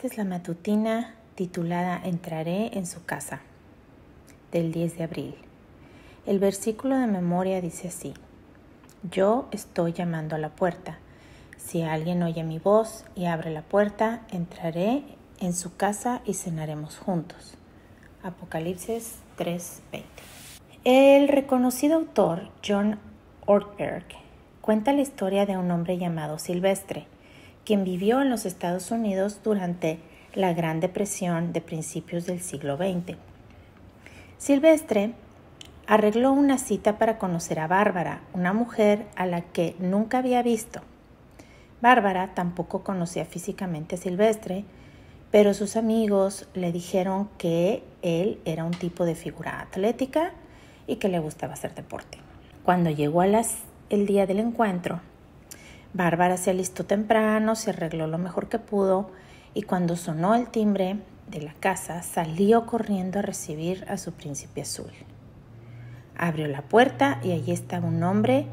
Esta es la matutina titulada Entraré en su casa del 10 de abril. El versículo de memoria dice así, Yo estoy llamando a la puerta. Si alguien oye mi voz y abre la puerta, entraré en su casa y cenaremos juntos. Apocalipsis 3:20. El reconocido autor John Ortberg cuenta la historia de un hombre llamado Silvestre, quien vivió en los Estados Unidos durante la Gran Depresión de principios del siglo XX. Silvestre arregló una cita para conocer a Bárbara, una mujer a la que nunca había visto. Bárbara tampoco conocía físicamente a Silvestre, pero sus amigos le dijeron que él era un tipo de figura atlética y que le gustaba hacer deporte. Cuando llegó a las, el día del encuentro, Bárbara se alistó temprano, se arregló lo mejor que pudo y cuando sonó el timbre de la casa salió corriendo a recibir a su príncipe azul. Abrió la puerta y allí estaba un hombre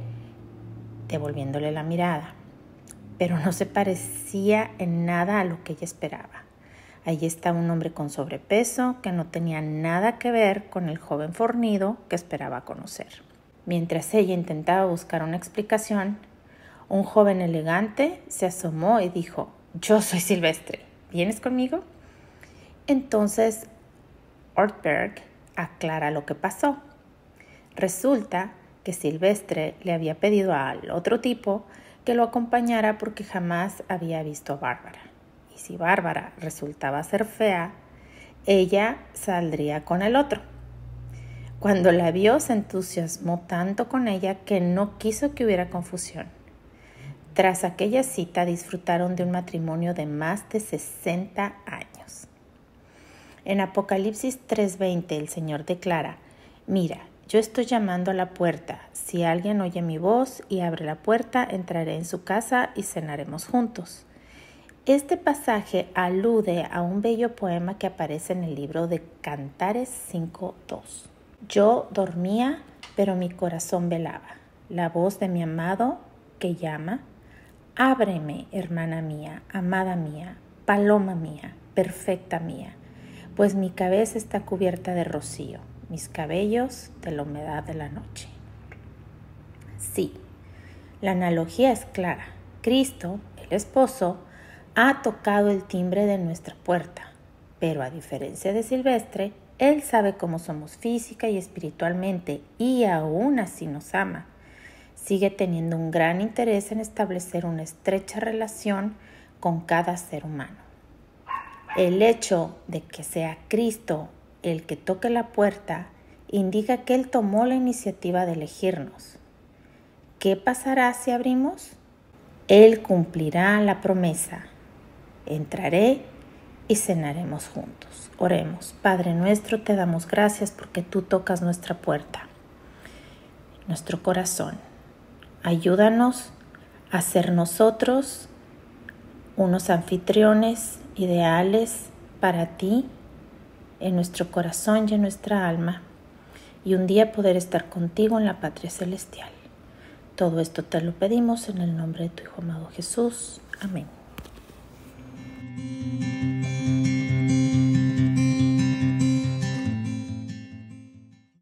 devolviéndole la mirada, pero no se parecía en nada a lo que ella esperaba. Allí estaba un hombre con sobrepeso que no tenía nada que ver con el joven fornido que esperaba conocer. Mientras ella intentaba buscar una explicación, un joven elegante se asomó y dijo, yo soy Silvestre, ¿vienes conmigo? Entonces, Ortberg aclara lo que pasó. Resulta que Silvestre le había pedido al otro tipo que lo acompañara porque jamás había visto a Bárbara. Y si Bárbara resultaba ser fea, ella saldría con el otro. Cuando la vio se entusiasmó tanto con ella que no quiso que hubiera confusión. Tras aquella cita disfrutaron de un matrimonio de más de 60 años. En Apocalipsis 3:20 el Señor declara, mira, yo estoy llamando a la puerta. Si alguien oye mi voz y abre la puerta, entraré en su casa y cenaremos juntos. Este pasaje alude a un bello poema que aparece en el libro de Cantares 5.2. Yo dormía, pero mi corazón velaba. La voz de mi amado que llama Ábreme, hermana mía, amada mía, paloma mía, perfecta mía, pues mi cabeza está cubierta de rocío, mis cabellos de la humedad de la noche. Sí, la analogía es clara. Cristo, el esposo, ha tocado el timbre de nuestra puerta, pero a diferencia de Silvestre, Él sabe cómo somos física y espiritualmente y aún así nos ama sigue teniendo un gran interés en establecer una estrecha relación con cada ser humano. El hecho de que sea Cristo el que toque la puerta indica que Él tomó la iniciativa de elegirnos. ¿Qué pasará si abrimos? Él cumplirá la promesa. Entraré y cenaremos juntos. Oremos. Padre nuestro, te damos gracias porque tú tocas nuestra puerta, nuestro corazón. Ayúdanos a ser nosotros unos anfitriones ideales para ti en nuestro corazón y en nuestra alma y un día poder estar contigo en la patria celestial. Todo esto te lo pedimos en el nombre de tu Hijo amado Jesús. Amén.